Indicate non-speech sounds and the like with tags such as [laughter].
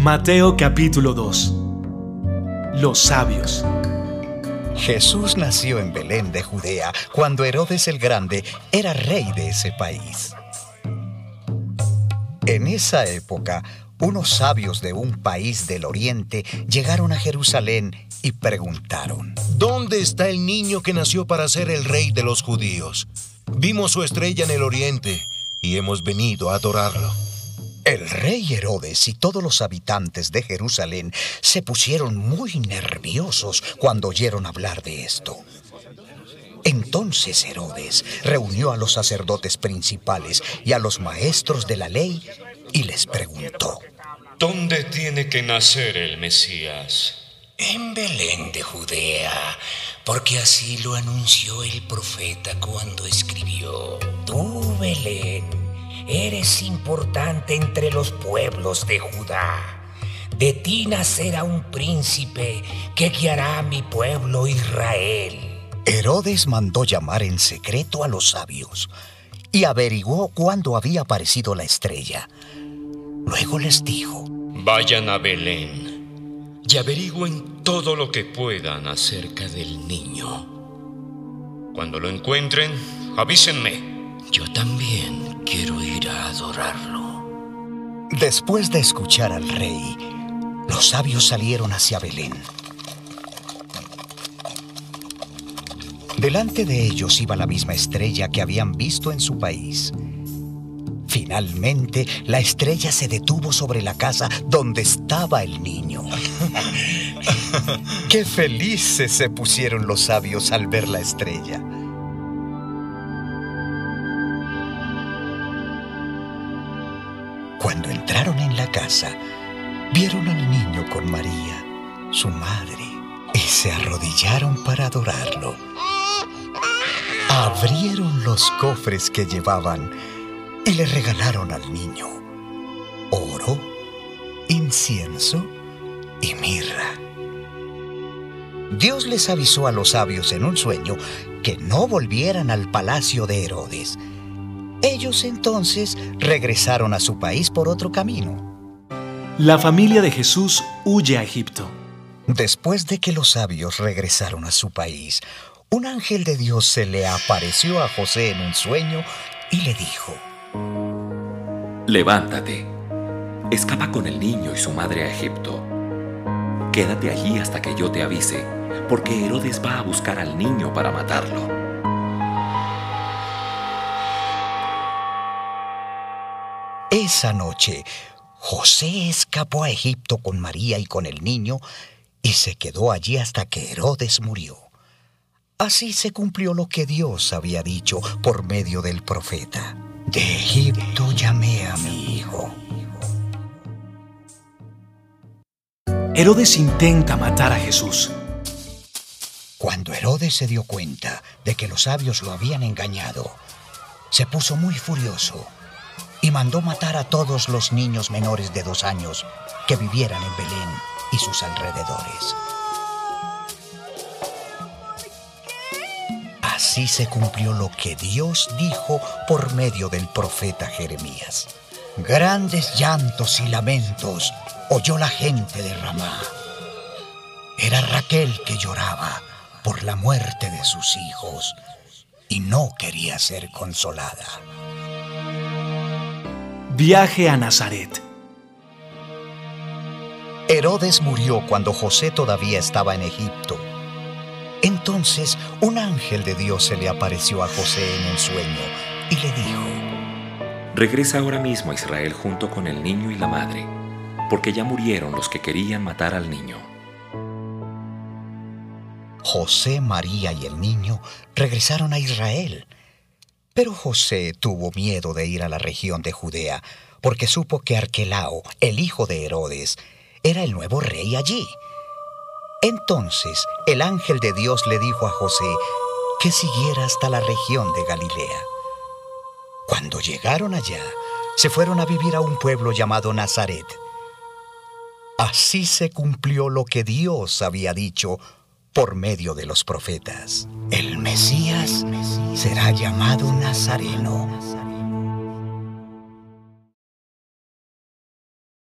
Mateo capítulo 2 Los sabios Jesús nació en Belén de Judea cuando Herodes el Grande era rey de ese país. En esa época, unos sabios de un país del oriente llegaron a Jerusalén y preguntaron, ¿Dónde está el niño que nació para ser el rey de los judíos? Vimos su estrella en el oriente y hemos venido a adorarlo. Rey Herodes y todos los habitantes de Jerusalén se pusieron muy nerviosos cuando oyeron hablar de esto. Entonces Herodes reunió a los sacerdotes principales y a los maestros de la ley y les preguntó, ¿Dónde tiene que nacer el Mesías? En Belén de Judea, porque así lo anunció el profeta cuando escribió, Tú, Belén, eres importante entre los pueblos de Judá. De ti nacerá un príncipe que guiará a mi pueblo Israel. Herodes mandó llamar en secreto a los sabios y averiguó cuándo había aparecido la estrella. Luego les dijo, Vayan a Belén y averigüen todo lo que puedan acerca del niño. Cuando lo encuentren, avísenme. Yo también quiero ir a adorarlo. Después de escuchar al rey, los sabios salieron hacia Belén. Delante de ellos iba la misma estrella que habían visto en su país. Finalmente, la estrella se detuvo sobre la casa donde estaba el niño. [laughs] Qué felices se pusieron los sabios al ver la estrella. Casa, vieron al niño con María, su madre, y se arrodillaron para adorarlo. Abrieron los cofres que llevaban y le regalaron al niño oro, incienso y mirra. Dios les avisó a los sabios en un sueño que no volvieran al palacio de Herodes. Ellos entonces regresaron a su país por otro camino. La familia de Jesús huye a Egipto. Después de que los sabios regresaron a su país, un ángel de Dios se le apareció a José en un sueño y le dijo, Levántate, escapa con el niño y su madre a Egipto. Quédate allí hasta que yo te avise, porque Herodes va a buscar al niño para matarlo. Esa noche, José escapó a Egipto con María y con el niño y se quedó allí hasta que Herodes murió. Así se cumplió lo que Dios había dicho por medio del profeta. De Egipto llamé a mi hijo. Herodes intenta matar a Jesús. Cuando Herodes se dio cuenta de que los sabios lo habían engañado, se puso muy furioso mandó matar a todos los niños menores de dos años que vivieran en Belén y sus alrededores. Así se cumplió lo que Dios dijo por medio del profeta Jeremías. Grandes llantos y lamentos oyó la gente de Ramá. Era Raquel que lloraba por la muerte de sus hijos y no quería ser consolada. Viaje a Nazaret. Herodes murió cuando José todavía estaba en Egipto. Entonces un ángel de Dios se le apareció a José en un sueño y le dijo, Regresa ahora mismo a Israel junto con el niño y la madre, porque ya murieron los que querían matar al niño. José, María y el niño regresaron a Israel. Pero José tuvo miedo de ir a la región de Judea, porque supo que Arquelao, el hijo de Herodes, era el nuevo rey allí. Entonces el ángel de Dios le dijo a José que siguiera hasta la región de Galilea. Cuando llegaron allá, se fueron a vivir a un pueblo llamado Nazaret. Así se cumplió lo que Dios había dicho por medio de los profetas. El Mesías será llamado Nazareno